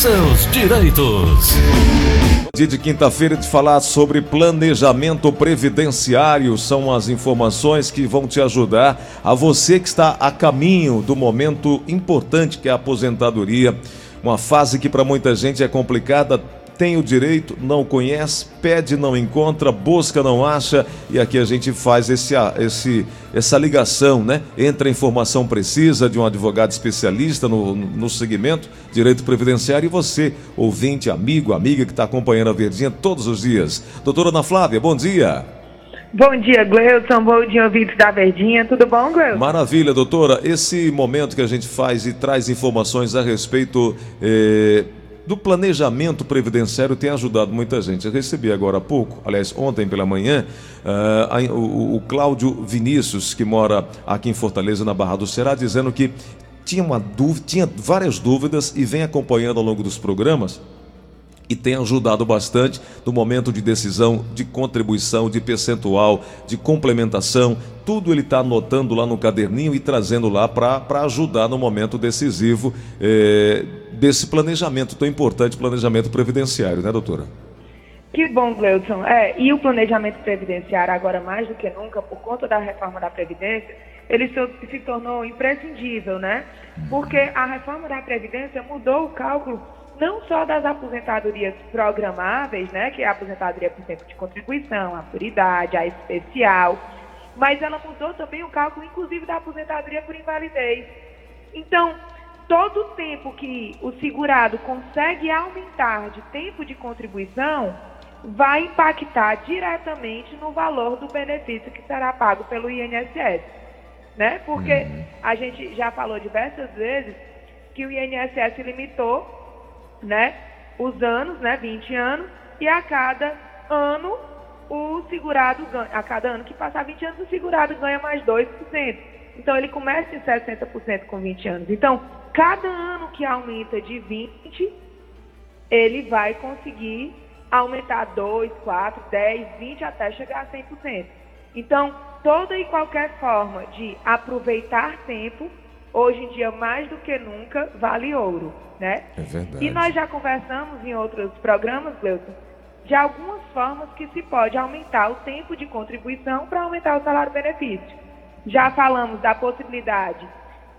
seus direitos. Dia de quinta-feira de falar sobre planejamento previdenciário são as informações que vão te ajudar a você que está a caminho do momento importante que é a aposentadoria, uma fase que para muita gente é complicada, tem o direito, não conhece, pede, não encontra, busca, não acha, e aqui a gente faz esse, esse, essa ligação, né? Entre a informação precisa de um advogado especialista no, no segmento, direito previdenciário, e você, ouvinte, amigo, amiga que está acompanhando a Verdinha todos os dias. Doutora Ana Flávia, bom dia. Bom dia, Gleudson. Bom dia, ouvintes da Verdinha. Tudo bom, Gleudson? Maravilha, doutora. Esse momento que a gente faz e traz informações a respeito eh, do planejamento previdenciário tem ajudado muita gente. Eu recebi agora há pouco, aliás, ontem pela manhã, uh, o, o Cláudio Vinícius, que mora aqui em Fortaleza, na Barra do Ceará, dizendo que tinha, uma dúvida, tinha várias dúvidas e vem acompanhando ao longo dos programas e tem ajudado bastante no momento de decisão, de contribuição, de percentual, de complementação. Tudo ele está anotando lá no caderninho e trazendo lá para ajudar no momento decisivo eh, desse planejamento tão importante, planejamento previdenciário, né, doutora? Que bom, Gleudson. É, e o planejamento previdenciário, agora mais do que nunca, por conta da reforma da Previdência, ele se, se tornou imprescindível, né? Porque a reforma da Previdência mudou o cálculo não só das aposentadorias programáveis, né, que é a aposentadoria por tempo de contribuição, a por idade, a especial, mas ela mudou também o cálculo, inclusive, da aposentadoria por invalidez. Então, todo o tempo que o segurado consegue aumentar de tempo de contribuição vai impactar diretamente no valor do benefício que será pago pelo INSS. Né? Porque uhum. a gente já falou diversas vezes que o INSS limitou né, os anos, né, 20 anos, e a cada ano o segurado ganha, a cada ano que passar 20 anos, o segurado ganha mais 2%. Então ele começa em 60% com 20 anos. Então, cada ano que aumenta de 20, ele vai conseguir aumentar 2, 4, 10, 20 até chegar a 100%. Então, toda e qualquer forma de aproveitar tempo hoje em dia mais do que nunca vale ouro, né? É verdade. E nós já conversamos em outros programas, Gleuton, de algumas formas que se pode aumentar o tempo de contribuição para aumentar o salário-benefício. Já falamos da possibilidade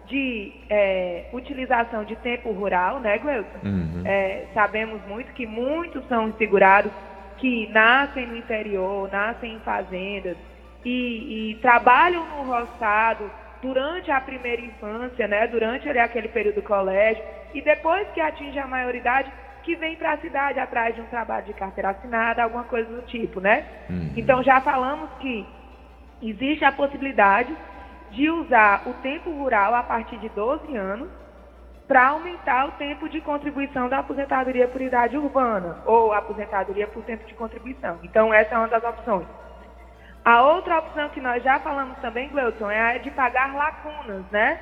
de é, utilização de tempo rural, né, Gleuton? Uhum. É, sabemos muito que muitos são segurados que nascem no interior, nascem em fazendas e, e trabalham no roçado durante a primeira infância, né, durante ali, aquele período do colégio, e depois que atinge a maioridade, que vem para a cidade atrás de um trabalho de carteira assinada, alguma coisa do tipo, né? Uhum. Então já falamos que existe a possibilidade de usar o tempo rural a partir de 12 anos para aumentar o tempo de contribuição da aposentadoria por idade urbana ou aposentadoria por tempo de contribuição. Então essa é uma das opções. A outra opção que nós já falamos também, Gleuton, é a de pagar lacunas, né?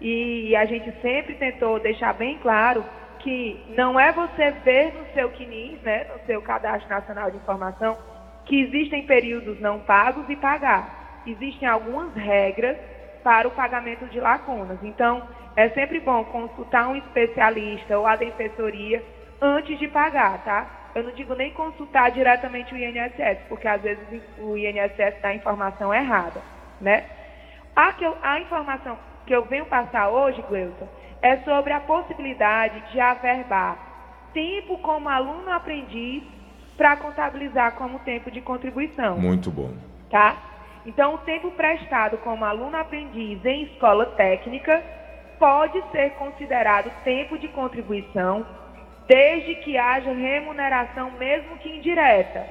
E a gente sempre tentou deixar bem claro que não é você ver no seu CNIS, né, no seu Cadastro Nacional de Informação, que existem períodos não pagos e pagar. Existem algumas regras para o pagamento de lacunas. Então, é sempre bom consultar um especialista ou a defensoria antes de pagar, tá? Eu não digo nem consultar diretamente o INSS, porque às vezes o INSS dá informação errada, né? A, que eu, a informação que eu venho passar hoje, Gleuton, é sobre a possibilidade de averbar tempo como aluno aprendiz para contabilizar como tempo de contribuição. Muito bom. Tá? Então, o tempo prestado como aluno aprendiz em escola técnica pode ser considerado tempo de contribuição desde que haja remuneração, mesmo que indireta,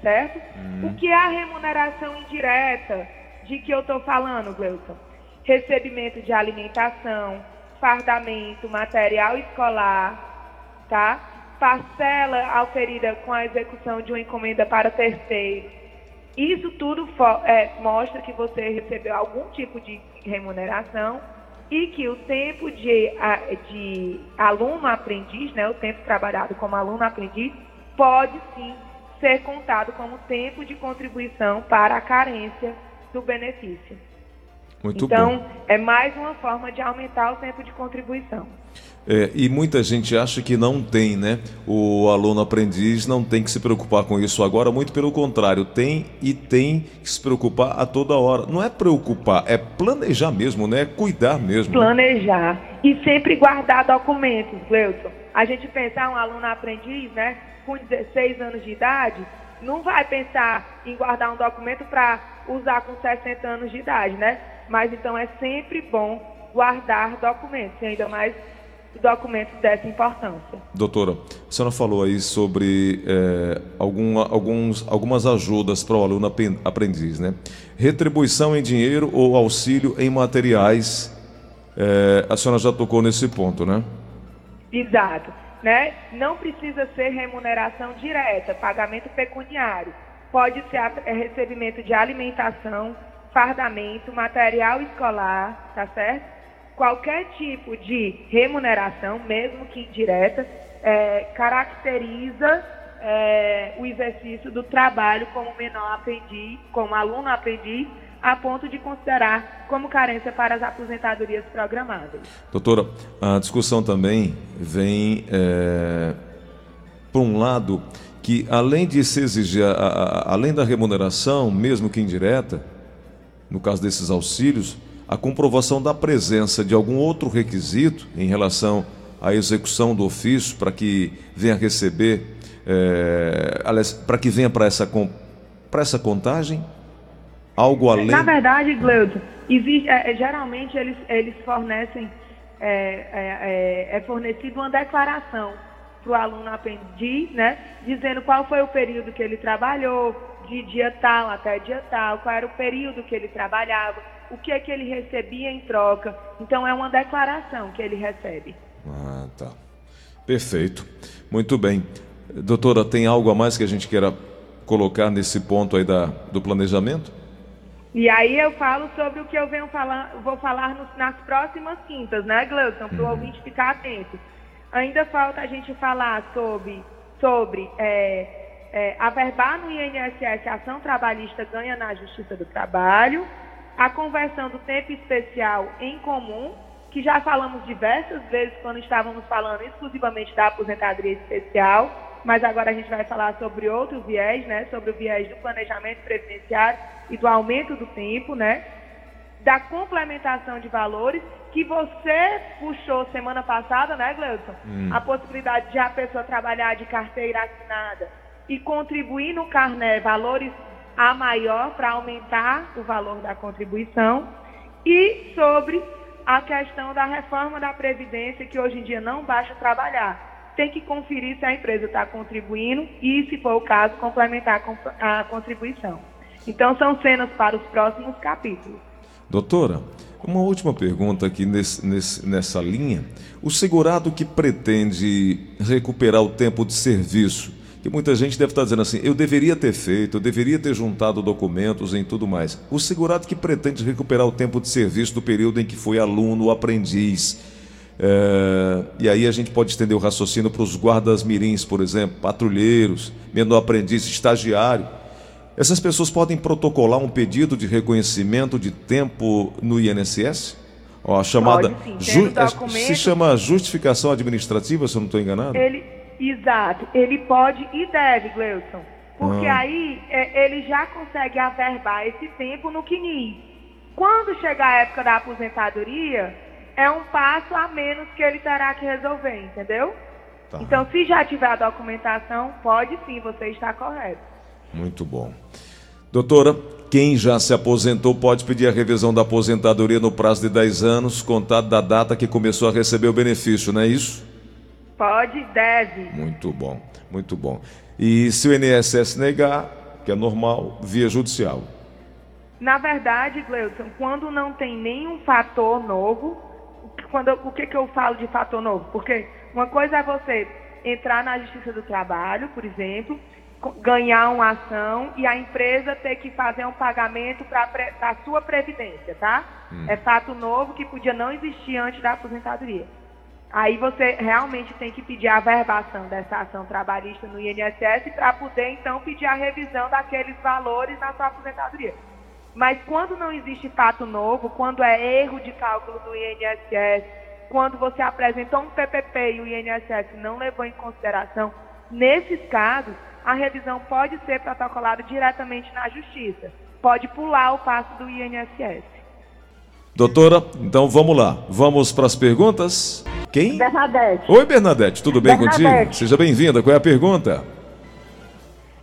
certo? Uhum. O que é a remuneração indireta de que eu estou falando, Gleuton? Recebimento de alimentação, fardamento, material escolar, tá? Parcela auferida com a execução de uma encomenda para terceiro. Isso tudo é, mostra que você recebeu algum tipo de remuneração e que o tempo de, de aluno-aprendiz, né, o tempo trabalhado como aluno-aprendiz, pode sim ser contado como tempo de contribuição para a carência do benefício. Muito então, bom. é mais uma forma de aumentar o tempo de contribuição. É, e muita gente acha que não tem, né? O aluno aprendiz não tem que se preocupar com isso agora, muito pelo contrário, tem e tem que se preocupar a toda hora. Não é preocupar, é planejar mesmo, né? É cuidar mesmo. Né? Planejar. Né? E sempre guardar documentos, Gleuton. A gente pensar um aluno aprendiz, né? Com 16 anos de idade, não vai pensar em guardar um documento para usar com 60 anos de idade, né? Mas então é sempre bom guardar documentos, e ainda mais documentos dessa importância. Doutora, a senhora falou aí sobre é, alguma, alguns, algumas ajudas para o aluno aprendiz, né? Retribuição em dinheiro ou auxílio em materiais. É, a senhora já tocou nesse ponto, né? Exato. Né? Não precisa ser remuneração direta, pagamento pecuniário. Pode ser é, recebimento de alimentação, fardamento, material escolar, tá certo? Qualquer tipo de remuneração, mesmo que indireta, é, caracteriza é, o exercício do trabalho como menor aprendiz, como aluno aprendiz, a ponto de considerar como carência para as aposentadorias programadas. Doutora, a discussão também vem é, por um lado que além de se exigir, a, a, além da remuneração, mesmo que indireta, no caso desses auxílios, a comprovação da presença de algum outro requisito em relação à execução do ofício para que venha receber, é, para que venha para essa, para essa contagem? Algo além? Na verdade, Gleuton, existe, é, geralmente eles, eles fornecem, é, é, é, fornecido uma declaração para o aluno aprender, né, dizendo qual foi o período que ele trabalhou, de dia tal até dia tal, qual era o período que ele trabalhava o que é que ele recebia em troca. Então é uma declaração que ele recebe. Ah, tá. Perfeito. Muito bem. Doutora, tem algo a mais que a gente queira colocar nesse ponto aí da, do planejamento? E aí eu falo sobre o que eu venho falar, vou falar nos, nas próximas quintas, né, Gleudson, para o uhum. ouvinte ficar atento. Ainda falta a gente falar sobre, sobre é, é, averbar no INSS a ação trabalhista ganha na Justiça do Trabalho, a conversão do tempo especial em comum, que já falamos diversas vezes quando estávamos falando exclusivamente da aposentadoria especial, mas agora a gente vai falar sobre outro viés, né, sobre o viés do planejamento previdenciário e do aumento do tempo, né, da complementação de valores, que você puxou semana passada, né, Gleuton? Hum. A possibilidade de a pessoa trabalhar de carteira assinada e contribuir no carné valores a maior para aumentar o valor da contribuição e sobre a questão da reforma da Previdência, que hoje em dia não basta trabalhar. Tem que conferir se a empresa está contribuindo e, se for o caso, complementar a contribuição. Então, são cenas para os próximos capítulos. Doutora, uma última pergunta aqui nesse, nesse, nessa linha. O segurado que pretende recuperar o tempo de serviço que muita gente deve estar dizendo assim: eu deveria ter feito, eu deveria ter juntado documentos em tudo mais. O segurado que pretende recuperar o tempo de serviço do período em que foi aluno, aprendiz. É, e aí a gente pode estender o raciocínio para os guardas mirins, por exemplo, patrulheiros, menor aprendiz, estagiário. Essas pessoas podem protocolar um pedido de reconhecimento de tempo no INSS? Ó, a chamada pode, sim, ju se chama justificação administrativa, se eu não estou enganado. Ele Exato. Ele pode e deve, Gleuson. Porque ah. aí é, ele já consegue averbar esse tempo no CNIS. Quando chegar a época da aposentadoria, é um passo a menos que ele terá que resolver, entendeu? Tá. Então, se já tiver a documentação, pode sim, você está correto. Muito bom. Doutora, quem já se aposentou pode pedir a revisão da aposentadoria no prazo de 10 anos, contado da data que começou a receber o benefício, não é isso? Pode, deve. Muito bom, muito bom. E se o INSS negar, que é normal, via judicial? Na verdade, Gleuton, quando não tem nenhum fator novo, quando, o que, que eu falo de fator novo? Porque uma coisa é você entrar na Justiça do Trabalho, por exemplo, ganhar uma ação e a empresa ter que fazer um pagamento para a sua previdência, tá? Hum. É fato novo que podia não existir antes da aposentadoria. Aí você realmente tem que pedir a verbação dessa ação trabalhista no INSS para poder então pedir a revisão daqueles valores na sua aposentadoria. Mas quando não existe fato novo, quando é erro de cálculo do INSS, quando você apresentou um PPP e o INSS não levou em consideração, nesses casos, a revisão pode ser protocolada diretamente na Justiça. Pode pular o passo do INSS. Doutora, então vamos lá. Vamos para as perguntas. Quem? Bernadette. Oi, Bernadette, tudo bem Bernadette. contigo? Seja bem-vinda. Qual é a pergunta?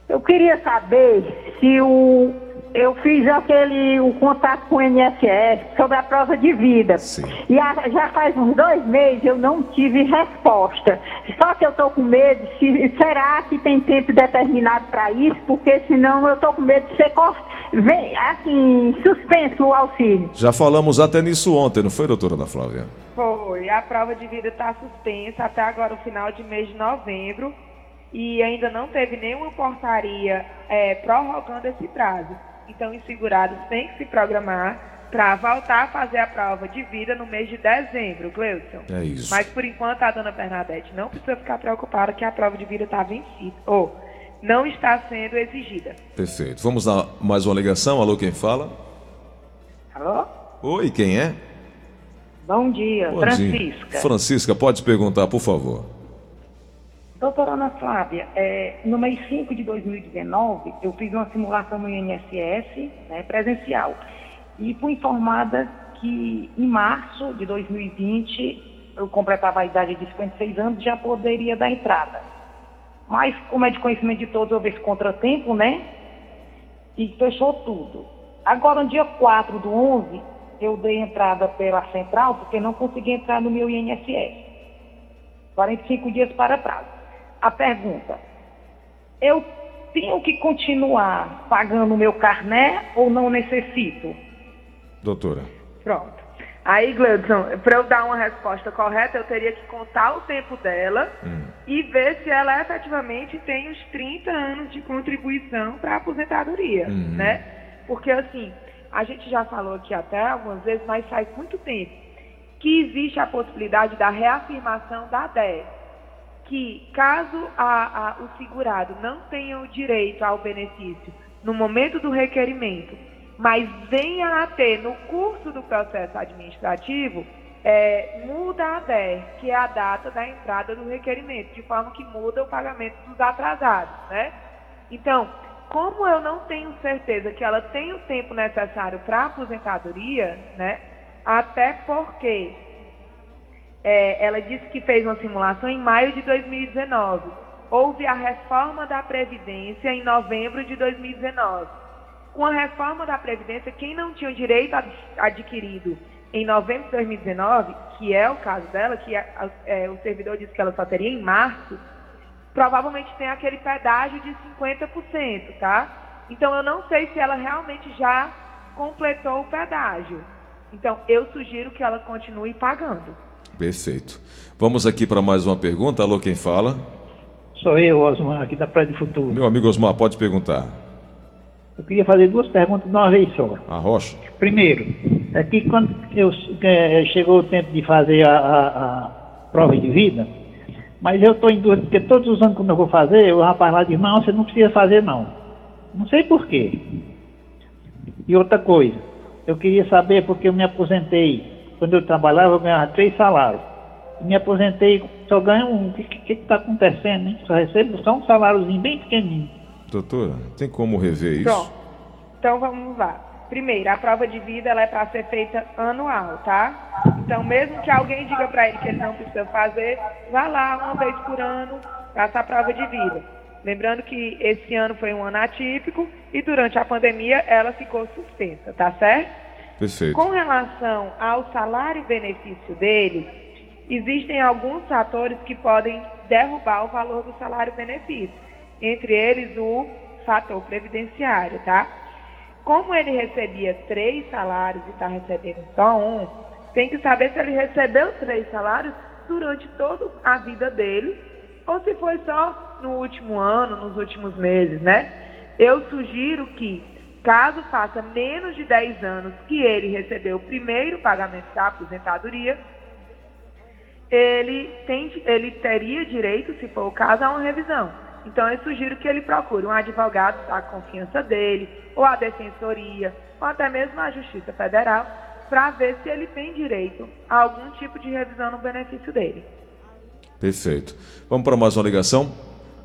Eu queria saber se o eu fiz aquele o contato com o INSS sobre a prova de vida. Sim. E a- já faz uns dois meses eu não tive resposta. Só que eu estou com medo, se, será que tem tempo determinado para isso? Porque senão eu estou com medo de ser cor- vem, assim, suspenso o auxílio. Já falamos até nisso ontem, não foi, doutora Ana Flávia? Foi. A prova de vida está suspensa até agora o final de mês de novembro e ainda não teve nenhuma portaria é, prorrogando esse prazo. Então, os segurados têm que se programar para voltar a fazer a prova de vida no mês de dezembro, Cleudson. É isso. Mas, por enquanto, a dona Bernadette não precisa ficar preocupada que a prova de vida está vencida, ou não está sendo exigida. Perfeito. Vamos lá, mais uma ligação. Alô, quem fala? Alô? Oi, quem é? Bom dia, Bom Francisca. dia. Francisca, pode perguntar, por favor. Doutora Ana Flávia, é, no mês 5 de 2019, eu fiz uma simulação no INSS né, presencial e fui informada que em março de 2020 eu completava a idade de 56 anos e já poderia dar entrada. Mas, como é de conhecimento de todos, houve esse contratempo, né? E fechou tudo. Agora, no dia 4 do 11, eu dei entrada pela central porque não consegui entrar no meu INSS. 45 dias para prazo. A pergunta: eu tenho que continuar pagando o meu carné ou não necessito? Doutora. Pronto. Aí, Gleudson, para eu dar uma resposta correta, eu teria que contar o tempo dela e ver se ela efetivamente tem os 30 anos de contribuição para a aposentadoria, né? Porque, assim, a gente já falou aqui até algumas vezes, mas faz muito tempo, que existe a possibilidade da reafirmação da DES, que caso a- a- o segurado não tenha o direito ao benefício no momento do requerimento, mas venha a ter no curso do processo administrativo, é, muda a DER, que é a data da entrada do requerimento, de forma que muda o pagamento dos atrasados, né? Então, como eu não tenho certeza que ela tem o tempo necessário para a aposentadoria, né? Até porque é, ela disse que fez uma simulação em maio de 2019. Houve a reforma da Previdência em novembro de 2019. Com a reforma da Previdência, quem não tinha o direito ad- adquirido em novembro de 2019, que é o caso dela, que a- a- é, o servidor disse que ela só teria em março, provavelmente tem aquele pedágio de 50%, tá? Então eu não sei se ela realmente já completou o pedágio. Então eu sugiro que ela continue pagando. Perfeito. Vamos aqui para mais uma pergunta. Alô, quem fala? Sou eu, Osmar, aqui da Praia do Futuro. Meu amigo Osmar, pode perguntar. Eu queria fazer duas perguntas de uma vez só. A Rocha? Primeiro, é que quando eu, eh, chegou o tempo de fazer a, a- a prova de vida, mas eu estou em dúvida, porque todos os anos quando eu vou fazer, o rapaz lá diz, não, você não precisa fazer não. Não sei por quê. E outra coisa, eu queria saber, porque eu me aposentei, quando eu trabalhava eu ganhava três salários. Me aposentei, só ganho um. O que está acontecendo, hein? Só recebo só um saláriozinho bem pequenininho. Doutora, tem como rever isso? Pronto. Então vamos lá. Primeiro, a prova de vida ela é para ser feita anual, tá? Então, mesmo que alguém diga para ele que ele não precisa fazer, vá lá uma vez por ano, faça a prova de vida. Lembrando que esse ano foi um ano atípico e durante a pandemia ela ficou suspensa, tá certo? Perfeito. Com relação ao salário-benefício dele, existem alguns fatores que podem derrubar o valor do salário-benefício. Entre eles, o fator previdenciário, tá? Como ele recebia três salários e está recebendo só um, tem que saber se ele recebeu três salários durante toda a vida dele ou se foi só no último ano, nos últimos meses, né? Eu sugiro que, caso faça menos de 10 anos que ele recebeu o primeiro pagamento da aposentadoria, ele, tem, ele teria direito, se for o caso, a uma revisão. Então, eu sugiro que ele procure um advogado da confiança dele, ou a defensoria, ou até mesmo a Justiça Federal, para ver se ele tem direito a algum tipo de revisão no benefício dele. Perfeito. Vamos para mais uma ligação.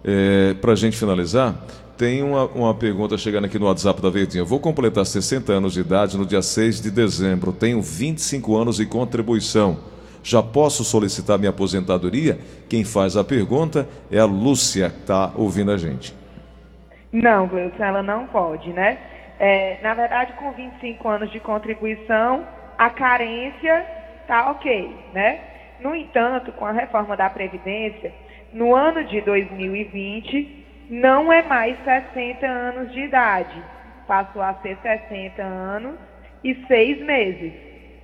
É, para a gente finalizar, tem uma, uma pergunta chegando aqui no WhatsApp da Verdinha. Vou completar 60 anos de idade no dia 6 de dezembro. Tenho 25 anos de contribuição. Já posso solicitar minha aposentadoria? Quem faz a pergunta é a Lúcia, que está ouvindo a gente. Não, Gleuton, ela não pode, né? É, na verdade, com 25 anos de contribuição, a carência está ok, né? No entanto, com a reforma da Previdência, no ano de 2020, não é mais 60 anos de idade, passou a ser 60 anos e 6 meses.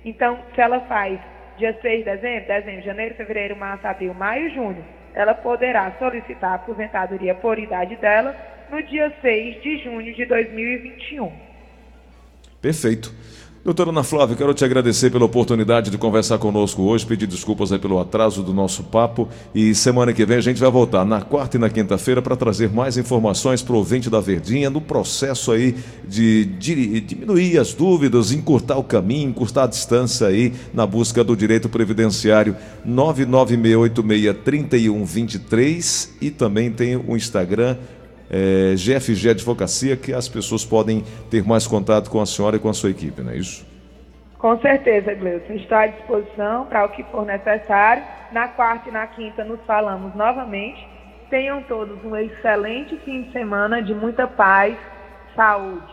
Então, se ela faz dia 6 de dezembro, dezembro, janeiro, fevereiro, março, abril, maio e junho, ela poderá solicitar a aposentadoria por idade dela no dia 6 de junho de 2021. Perfeito. Doutora Ana Flávia, quero te agradecer pela oportunidade de conversar conosco hoje, pedir desculpas pelo atraso do nosso papo. E semana que vem a gente vai voltar na quarta e na quinta-feira para trazer mais informações para o ouvinte da Verdinha no processo aí de, de, diminuir as dúvidas, encurtar o caminho, encurtar a distância aí na busca do direito previdenciário. 996863123 e também tem o Instagram é, GFG Advocacia, que as pessoas podem ter mais contato com a senhora e com a sua equipe, não é isso? Com certeza, Gleuson. Estou à disposição para o que for necessário. Na quarta e na quinta nos falamos novamente. Tenham todos um excelente fim de semana de muita paz, saúde.